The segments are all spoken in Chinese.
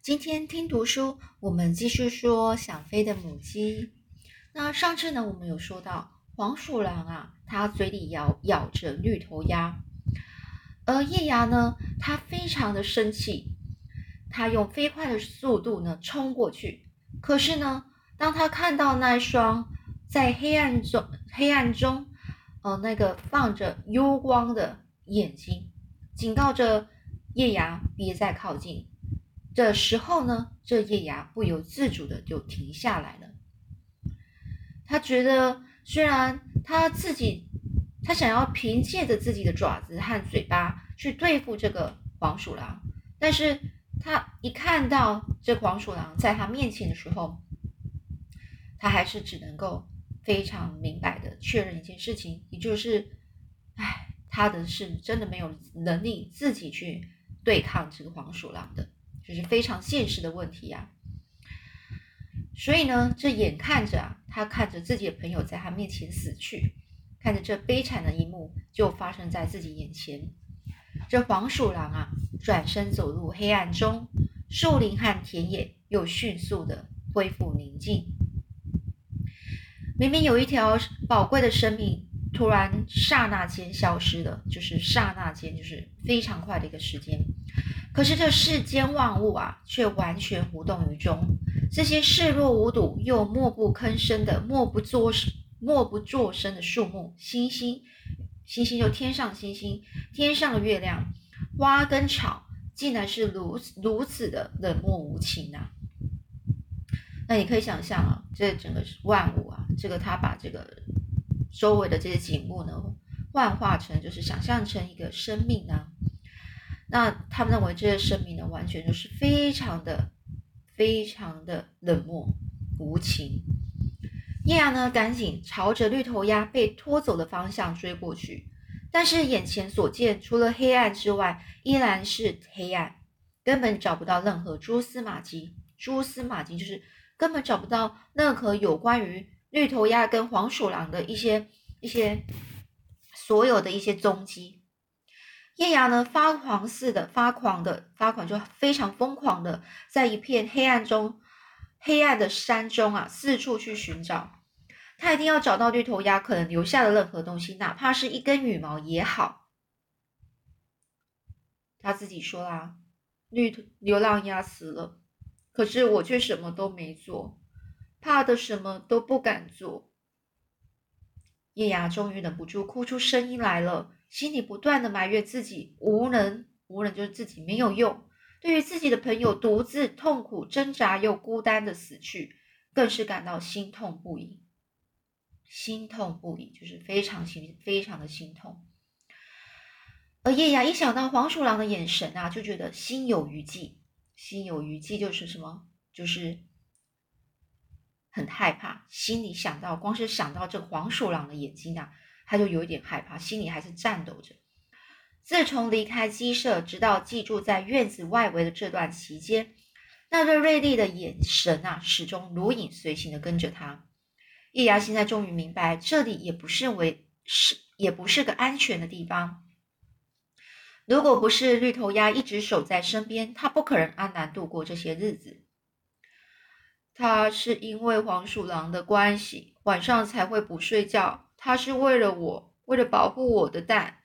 今天听读书，我们继续说想飞的母鸡。那上次呢，我们有说到黄鼠狼啊，它嘴里咬咬着绿头鸭，而叶芽呢，它非常的生气，它用飞快的速度呢冲过去。可是呢，当他看到那双在黑暗中黑暗中，呃，那个放着幽光的眼睛，警告着夜芽别再靠近。的时候呢，这叶芽不由自主的就停下来了。他觉得，虽然他自己，他想要凭借着自己的爪子和嘴巴去对付这个黄鼠狼，但是他一看到这黄鼠狼在他面前的时候，他还是只能够非常明白的确认一件事情，也就是，哎，他的是真的没有能力自己去对抗这个黄鼠狼的。就是非常现实的问题呀，所以呢，这眼看着啊，他看着自己的朋友在他面前死去，看着这悲惨的一幕就发生在自己眼前。这黄鼠狼啊，转身走入黑暗中，树林和田野又迅速的恢复宁静。明明有一条宝贵的生命，突然刹那间消失了，就是刹那间，就是非常快的一个时间。可是这世间万物啊，却完全无动于衷。这些视若无睹又默不吭声的、默不作声、默不作声的树木、星星、星星就天上星星、天上的月亮、花跟草，竟然是如此如此的冷漠无情啊！那你可以想象啊，这整个万物啊，这个他把这个周围的这些景物呢，幻化成就是想象成一个生命呢。那他们认为这些生命呢，完全就是非常的、非常的冷漠无情。叶芽呢，赶紧朝着绿头鸭被拖走的方向追过去，但是眼前所见除了黑暗之外，依然是黑暗，根本找不到任何蛛丝马迹。蛛丝马迹就是根本找不到任何有关于绿头鸭跟黄鼠狼的一些、一些所有的一些踪迹。叶芽呢，发狂似的，发狂的，发狂，就非常疯狂的，在一片黑暗中，黑暗的山中啊，四处去寻找。他一定要找到绿头鸭可能留下的任何东西，哪怕是一根羽毛也好。他自己说啦：“绿流浪鸭死了，可是我却什么都没做，怕的什么都不敢做。”叶芽终于忍不住哭出声音来了。心里不断的埋怨自己无能，无能就是自己没有用。对于自己的朋友独自痛苦挣扎又孤单的死去，更是感到心痛不已。心痛不已，就是非常心非常的心痛。而叶芽一想到黄鼠狼的眼神啊，就觉得心有余悸。心有余悸就是什么？就是很害怕。心里想到，光是想到这黄鼠狼的眼睛啊。他就有一点害怕，心里还是颤抖着。自从离开鸡舍，直到寄住在院子外围的这段期间，那对锐利的眼神啊，始终如影随形的跟着他。叶芽现在终于明白，这里也不是为是，也不是个安全的地方。如果不是绿头鸭一直守在身边，他不可能安然度过这些日子。他是因为黄鼠狼的关系，晚上才会不睡觉。他是为了我，为了保护我的蛋。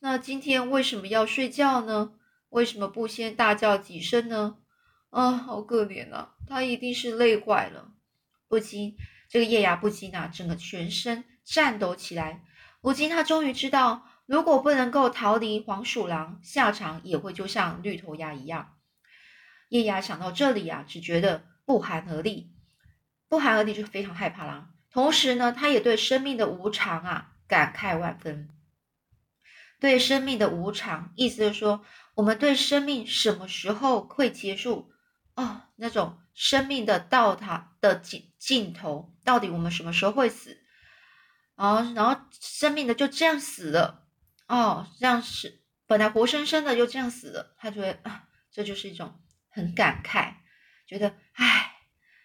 那今天为什么要睡觉呢？为什么不先大叫几声呢？啊，好可怜啊！他一定是累坏了。不禁，这个叶芽不禁啊，整个全身颤抖起来。如今他终于知道，如果不能够逃离黄鼠狼，下场也会就像绿头鸭一样。叶芽想到这里啊，只觉得不寒而栗，不寒而栗就非常害怕啦。同时呢，他也对生命的无常啊感慨万分。对生命的无常，意思就是说，我们对生命什么时候会结束？哦，那种生命的到它的尽尽头，到底我们什么时候会死？哦，然后生命的就这样死了。哦，这样是本来活生生的就这样死了。他觉得啊，这就是一种很感慨，觉得唉，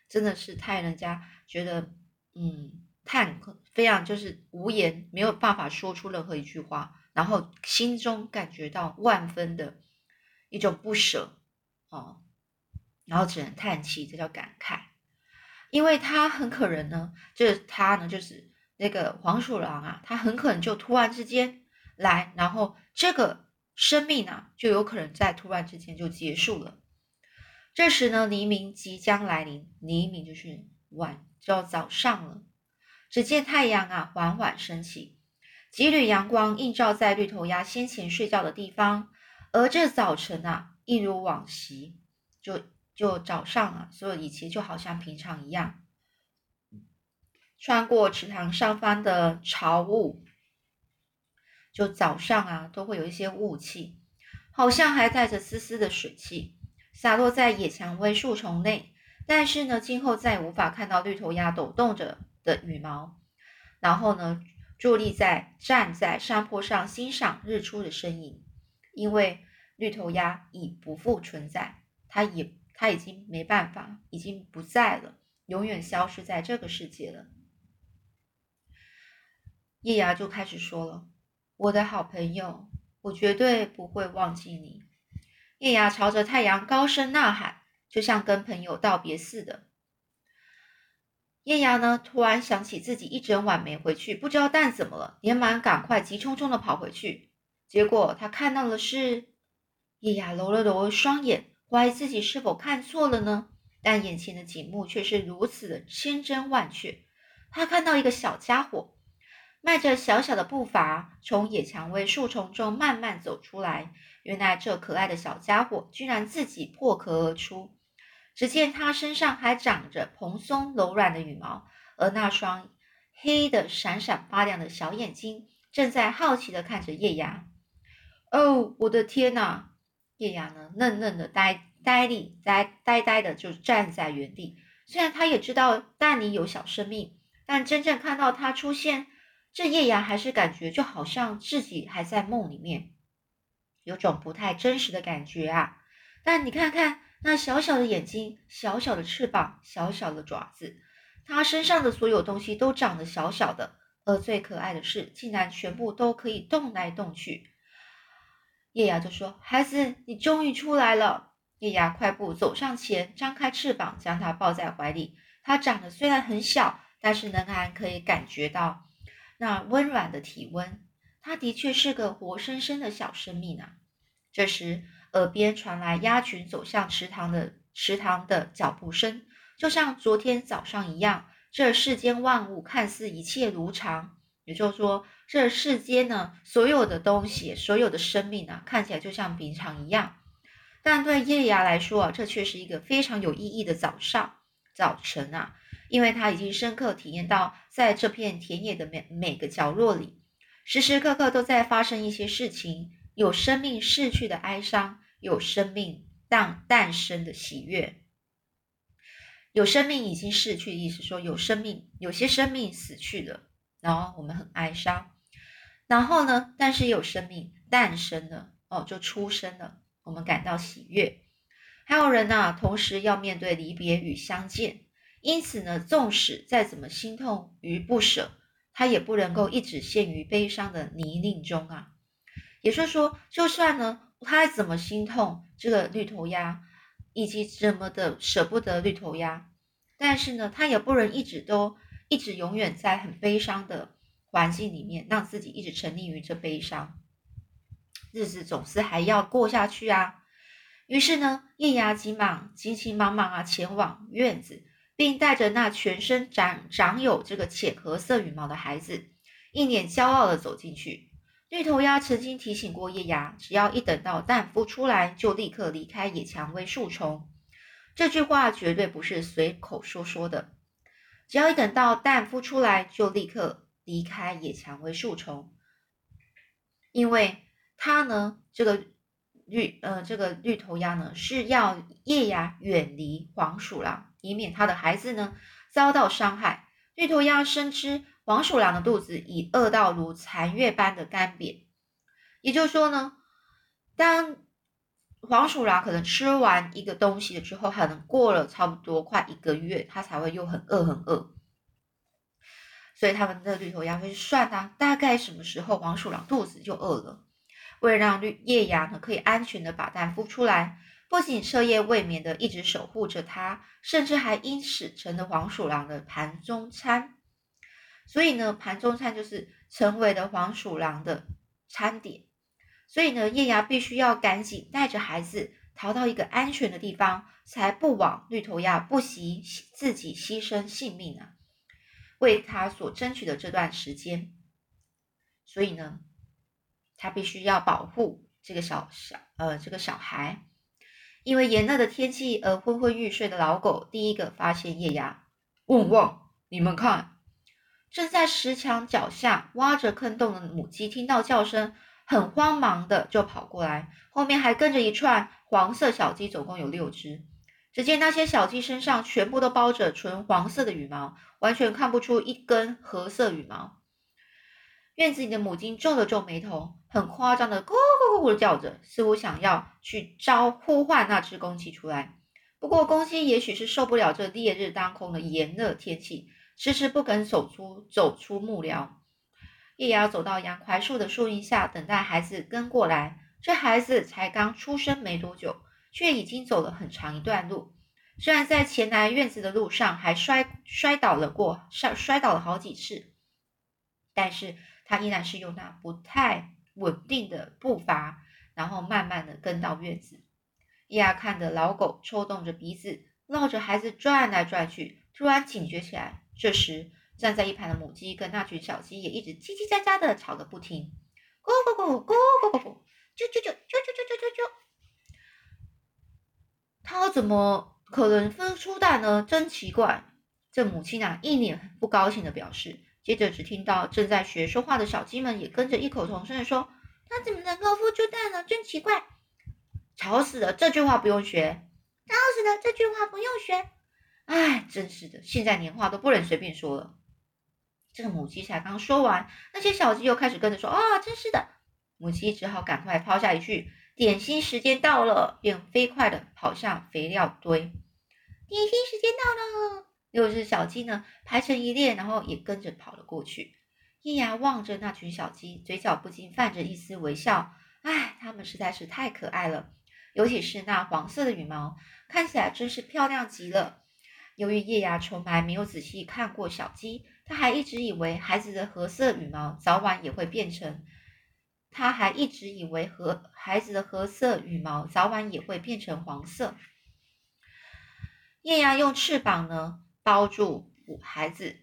真的是太人家觉得。嗯，叹非常就是无言，没有办法说出任何一句话，然后心中感觉到万分的一种不舍，哦，然后只能叹气，这叫感慨，因为他很可能呢，就是他呢，就是那个黄鼠狼啊，他很可能就突然之间来，然后这个生命啊，就有可能在突然之间就结束了。这时呢，黎明即将来临，黎明就是晚，就要早上了。只见太阳啊，缓缓升起，几缕阳光映照在绿头鸭先前睡觉的地方，而这早晨啊，一如往昔，就。就早上啊，所有一切就好像平常一样。穿过池塘上方的潮雾，就早上啊，都会有一些雾气，好像还带着丝丝的水汽，洒落在野蔷薇树丛内。但是呢，今后再也无法看到绿头鸭抖动着的羽毛，然后呢，伫立在站在山坡上欣赏日出的身影，因为绿头鸭已不复存在，它也。它已经没办法，已经不在了，永远消失在这个世界了。叶芽就开始说了：“我的好朋友，我绝对不会忘记你。”叶芽朝着太阳高声呐喊，就像跟朋友道别似的。叶芽呢，突然想起自己一整晚没回去，不知道蛋怎么了，连忙赶快急匆匆的跑回去。结果他看到的是叶芽揉了揉双眼。怀疑自己是否看错了呢？但眼前的景物却是如此的千真万确。他看到一个小家伙迈着小小的步伐从野蔷薇树丛中慢慢走出来。原来这可爱的小家伙居然自己破壳而出。只见它身上还长着蓬松柔软的羽毛，而那双黑的闪闪发亮的小眼睛正在好奇的看着叶芽。哦，我的天哪！叶芽呢，嫩嫩的呆呆立，呆呆呆的就站在原地。虽然他也知道蛋里有小生命，但真正看到它出现，这叶芽还是感觉就好像自己还在梦里面，有种不太真实的感觉啊。但你看看那小小的眼睛、小小的翅膀、小小的爪子，它身上的所有东西都长得小小的，而最可爱的是，竟然全部都可以动来动去。叶芽就说：“孩子，你终于出来了。”叶芽快步走上前，张开翅膀，将它抱在怀里。它长得虽然很小，但是仍然可以感觉到那温软的体温。它的确是个活生生的小生命啊！这时，耳边传来鸭群走向池塘的池塘的脚步声，就像昨天早上一样。这世间万物看似一切如常，也就是说。这世间呢，所有的东西，所有的生命啊，看起来就像平常一样，但对叶芽来说啊，这却是一个非常有意义的早上、早晨啊，因为他已经深刻体验到，在这片田野的每每个角落里，时时刻刻都在发生一些事情，有生命逝去的哀伤，有生命诞诞生的喜悦，有生命已经逝去的意思，说有生命，有些生命死去了，然后我们很哀伤。然后呢？但是有生命诞生了哦，就出生了，我们感到喜悦。还有人呢，同时要面对离别与相见，因此呢，纵使再怎么心痛与不舍，他也不能够一直陷于悲伤的泥泞中啊。也就是说，就算呢，他怎么心痛这个绿头鸭，以及怎么的舍不得绿头鸭，但是呢，他也不能一直都一直永远在很悲伤的。环境里面，让自己一直沉溺于这悲伤，日子总是还要过下去啊。于是呢，叶芽急忙、急急忙忙啊，前往院子，并带着那全身长长有这个浅褐色羽毛的孩子，一脸骄傲的走进去。绿头鸭曾经提醒过叶芽，只要一等到蛋孵出来，就立刻离开野蔷薇树丛。这句话绝对不是随口说说的，只要一等到蛋孵出来，就立刻。离开野蔷薇树丛，因为它呢，这个绿呃，这个绿头鸭呢是要叶芽远离黄鼠狼，以免它的孩子呢遭到伤害。绿头鸭深知黄鼠狼的肚子已饿到如残月般的干瘪，也就是说呢，当黄鼠狼可能吃完一个东西了之后，可能过了差不多快一个月，它才会又很饿很饿。所以他们的绿头鸭会算啊，大概什么时候黄鼠狼肚子就饿了。为了让绿叶芽呢可以安全的把蛋孵出来，不仅彻夜未眠的一直守护着它，甚至还因此成了黄鼠狼的盘中餐。所以呢，盘中餐就是成为了黄鼠狼的餐点。所以呢，叶芽必须要赶紧带着孩子逃到一个安全的地方，才不枉绿头鸭不惜自己牺牲性命啊，为他所争取的这段时间。所以呢，他必须要保护这个小小呃这个小孩。因为炎热的天气而昏昏欲睡的老狗第一个发现叶芽，汪汪！你们看，正在石墙脚下挖着坑洞的母鸡听到叫声，很慌忙的就跑过来，后面还跟着一串黄色小鸡，总共有六只。只见那些小鸡身上全部都包着纯黄色的羽毛，完全看不出一根褐色羽毛。院子里的母鸡皱了皱眉头，很夸张的咕咕咕咕的叫着，似乎想要去招呼唤那只公鸡出来。不过公鸡也许是受不了这烈日当空的炎热天气，迟迟不肯走出走出木寮。叶芽走到杨槐树的树荫下，等待孩子跟过来。这孩子才刚出生没多久，却已经走了很长一段路。虽然在前来院子的路上还摔摔倒了过，摔摔倒了好几次，但是。他依然是用那不太稳定的步伐，然后慢慢的跟到院子。伊亚看着老狗抽动着鼻子，绕着孩子转来转去，突然警觉起来。这时，站在一旁的母鸡跟那群小鸡也一直叽叽喳喳的吵个不停，咕咕咕咕咕咕咕，啾啾啾啾啾啾啾啾啾。它怎么可能孵出蛋呢？真奇怪！这母亲啊，一脸不高兴的表示。接着，只听到正在学说话的小鸡们也跟着异口同声的说：“它怎么能够孵出蛋呢？真奇怪！”吵死了！这句话不用学。吵死了！这句话不用学。哎，真是的，现在连话都不能随便说了。这个母鸡才刚说完，那些小鸡又开始跟着说：“啊，真是的！”母鸡只好赶快抛下一句：“点心时间到了！”便飞快的跑向肥料堆。点心时间到了。六只小鸡呢，排成一列，然后也跟着跑了过去。叶芽望着那群小鸡，嘴角不禁泛着一丝微笑。唉，它们实在是太可爱了，尤其是那黄色的羽毛，看起来真是漂亮极了。由于叶芽从来没有仔细看过小鸡，他还一直以为孩子的褐色羽毛早晚也会变成，他还一直以为和孩子的褐色羽毛早晚也会变成黄色。叶芽用翅膀呢？包住孩子，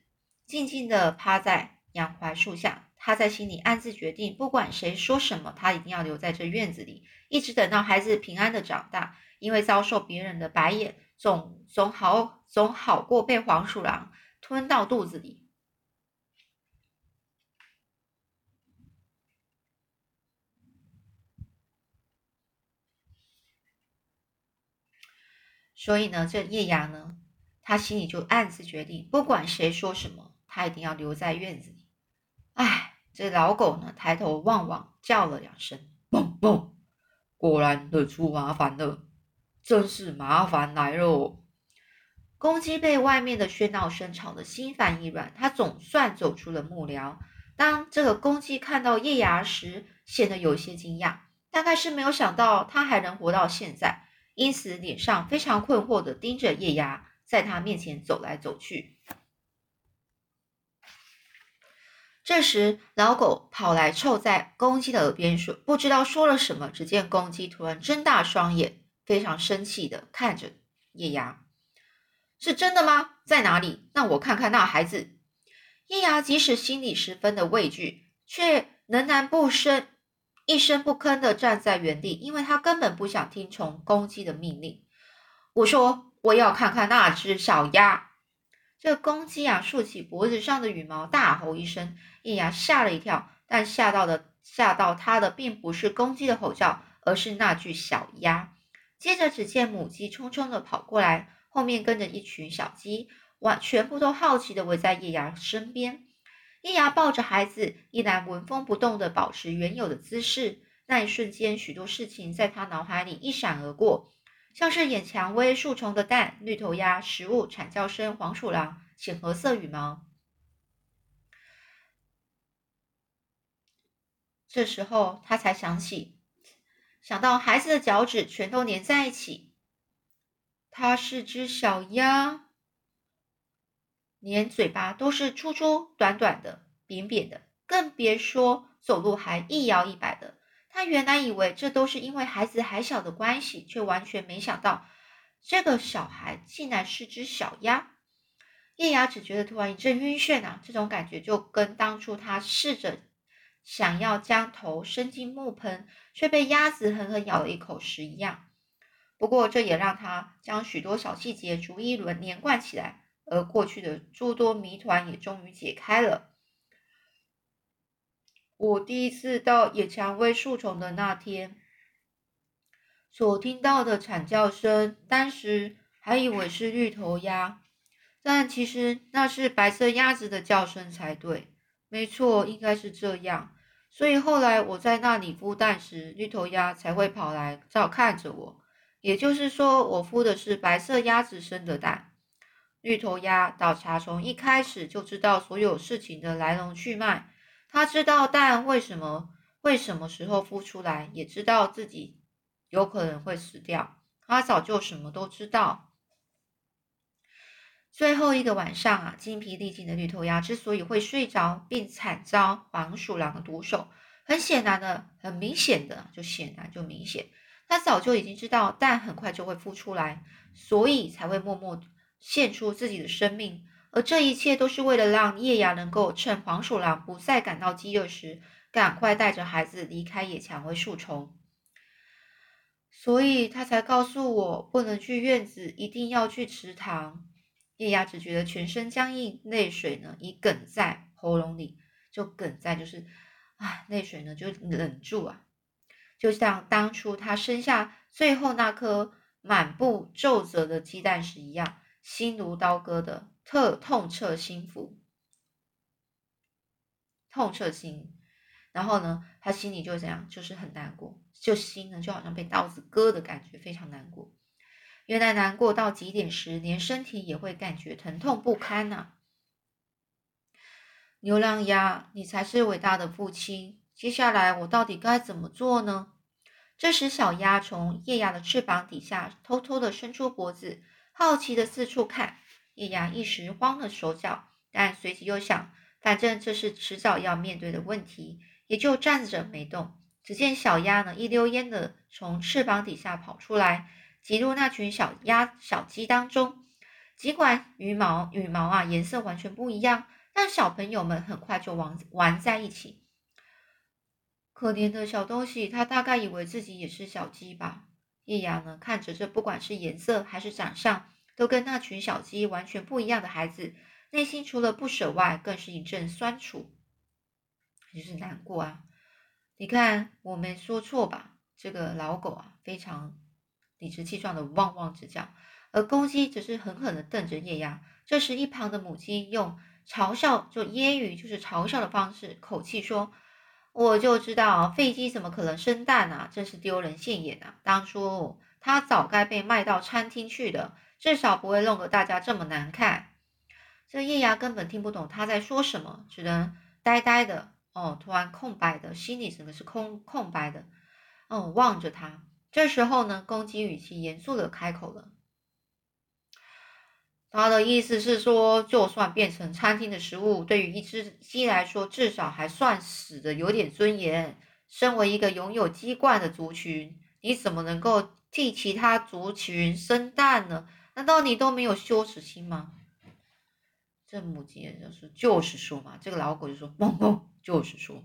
静静地趴在杨槐树下。他在心里暗自决定，不管谁说什么，他一定要留在这院子里，一直等到孩子平安的长大。因为遭受别人的白眼，总总好总好过被黄鼠狼吞到肚子里。所以呢，这叶芽呢？他心里就暗自决定，不管谁说什么，他一定要留在院子里。唉，这老狗呢，抬头望望，叫了两声，嘣嘣，果然惹出麻烦了，真是麻烦来了。公鸡被外面的喧闹声吵得心烦意乱，它总算走出了木寮。当这个公鸡看到叶芽时，显得有些惊讶，大概是没有想到它还能活到现在，因此脸上非常困惑的盯着叶芽。在他面前走来走去。这时，老狗跑来凑在公鸡的耳边说：“不知道说了什么。”只见公鸡突然睁大双眼，非常生气的看着叶芽：“是真的吗？在哪里？让我看看那孩子。”叶芽即使心里十分的畏惧，却仍然不声一声不吭的站在原地，因为他根本不想听从公鸡的命令。我说。我要看看那只小鸭。这公鸡啊，竖起脖子上的羽毛，大吼一声。叶芽吓了一跳，但吓到的吓到他的并不是公鸡的吼叫，而是那句小鸭。接着，只见母鸡匆匆的跑过来，后面跟着一群小鸡，完全部都好奇的围在叶芽身边。叶芽抱着孩子，依然纹风不动的保持原有的姿势。那一瞬间，许多事情在他脑海里一闪而过。像是眼蔷薇、树丛的蛋、绿头鸭、食物、惨叫声、黄鼠狼、浅褐色羽毛。这时候他才想起，想到孩子的脚趾全都粘在一起。它是只小鸭，连嘴巴都是粗粗、短短的、扁扁的，更别说走路还一摇一摆的。他原来以为这都是因为孩子还小的关系，却完全没想到这个小孩竟然是只小鸭。叶芽只觉得突然一阵晕眩啊，这种感觉就跟当初他试着想要将头伸进木盆，却被鸭子狠狠咬了一口时一样。不过这也让他将许多小细节逐一轮连贯起来，而过去的诸多谜团也终于解开了。我第一次到野蔷薇树丛的那天，所听到的惨叫声，当时还以为是绿头鸭。但其实那是白色鸭子的叫声才对，没错，应该是这样。所以后来我在那里孵蛋时，绿头鸭才会跑来照看着我。也就是说，我孵的是白色鸭子生的蛋。绿头鸭倒茶从一开始就知道所有事情的来龙去脉，他知道蛋为什么会什么时候孵出来，也知道自己有可能会死掉。他早就什么都知道。最后一个晚上啊，精疲力尽的绿头鸭之所以会睡着，并惨遭黄鼠狼的毒手，很显然的、很明显的，就显然就明显，它早就已经知道蛋很快就会孵出来，所以才会默默献出自己的生命。而这一切都是为了让叶芽能够趁黄鼠狼不再感到饥饿时，赶快带着孩子离开野蔷薇树丛。所以他才告诉我，不能去院子，一定要去池塘。叶芽只觉得全身僵硬，泪水呢已哽在喉咙里，就哽在，就是啊，泪水呢就忍住啊，就像当初他生下最后那颗满布皱褶的鸡蛋时一样，心如刀割的特痛彻心腑，痛彻心。然后呢，他心里就这样，就是很难过，就心呢就好像被刀子割的感觉，非常难过。原来难过到极点时，连身体也会感觉疼痛不堪呐。牛郎鸭，你才是伟大的父亲。接下来我到底该怎么做呢？这时，小鸭从叶芽的翅膀底下偷偷的伸出脖子，好奇的四处看。叶芽一时慌了手脚，但随即又想，反正这是迟早要面对的问题，也就站着没动。只见小鸭呢，一溜烟的从翅膀底下跑出来。挤入那群小鸭、小鸡当中，尽管羽毛羽毛啊颜色完全不一样，但小朋友们很快就玩玩在一起。可怜的小东西，他大概以为自己也是小鸡吧。叶芽呢，看着这不管是颜色还是长相，都跟那群小鸡完全不一样的孩子，内心除了不舍外，更是一阵酸楚，就是难过啊。你看，我没说错吧？这个老狗啊，非常。理直气壮的汪汪直叫，而公鸡只是狠狠的瞪着叶芽。这时，一旁的母鸡用嘲笑，就揶揄，就是嘲笑的方式，口气说：“我就知道，废鸡怎么可能生蛋啊？真是丢人现眼啊！当初它早该被卖到餐厅去的，至少不会弄得大家这么难看。”这叶芽根本听不懂他在说什么，只能呆呆的哦，突然空白的，心里整个是空空白的，哦，望着他。这时候呢，公鸡语气严肃的开口了。他的意思是说，就算变成餐厅的食物，对于一只鸡来说，至少还算死的有点尊严。身为一个拥有鸡冠的族群，你怎么能够替其他族群生蛋呢？难道你都没有羞耻心吗？这母鸡就是就是说嘛，这个老狗就说汪汪，就是说。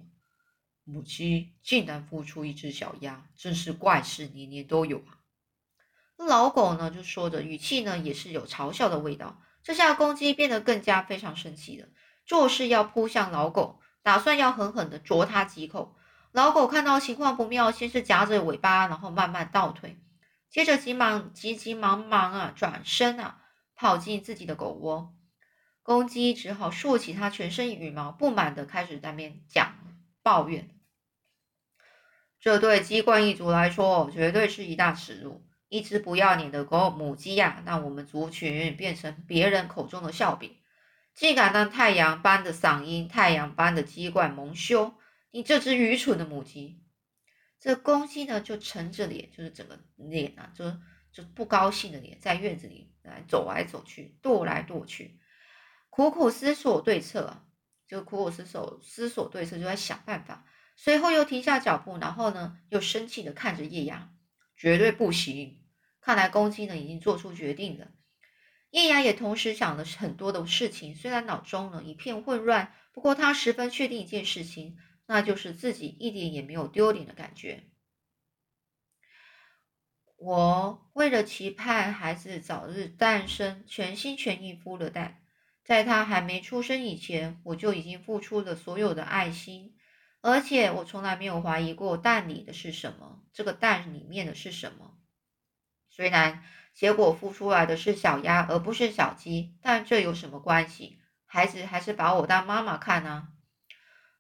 母鸡竟然孵出一只小鸭，真是怪事年年都有啊！老狗呢就说着，语气呢也是有嘲笑的味道。这下公鸡变得更加非常生气了，作势要扑向老狗，打算要狠狠的啄它几口。老狗看到情况不妙，先是夹着尾巴，然后慢慢倒退，接着急忙急急忙忙啊转身啊跑进自己的狗窝。公鸡只好竖起它全身羽毛，不满的开始在那边讲抱怨。这对鸡冠一族来说，绝对是一大耻辱。一只不要脸的狗母鸡呀，让我们族群变成别人口中的笑柄，竟敢让太阳般的嗓音、太阳般的鸡冠蒙羞！你这只愚蠢的母鸡！这公鸡呢就沉着脸，就是整个脸啊，就就不高兴的脸，在院子里来走来走去，踱来踱去，苦苦思索对策，就苦苦思索思索对策，就在想办法。随后又停下脚步，然后呢，又生气的看着叶芽，绝对不行。看来公鸡呢已经做出决定了。叶芽也同时想了很多的事情，虽然脑中呢一片混乱，不过他十分确定一件事情，那就是自己一点也没有丢脸的感觉。我为了期盼孩子早日诞生，全心全意孵了蛋，在他还没出生以前，我就已经付出了所有的爱心。而且我从来没有怀疑过蛋里的是什么，这个蛋里面的是什么。虽然结果孵出来的是小鸭而不是小鸡，但这有什么关系？孩子还是把我当妈妈看啊。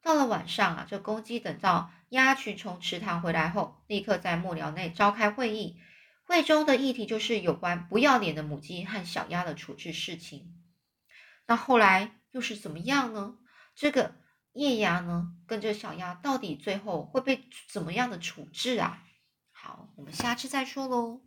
到了晚上啊，这公鸡等到鸭群从池塘回来后，立刻在幕僚内召开会议。会中的议题就是有关不要脸的母鸡和小鸭的处置事情。那后来又是怎么样呢？这个。液压呢，跟这小鸭到底最后会被怎么样的处置啊？好，我们下次再说喽。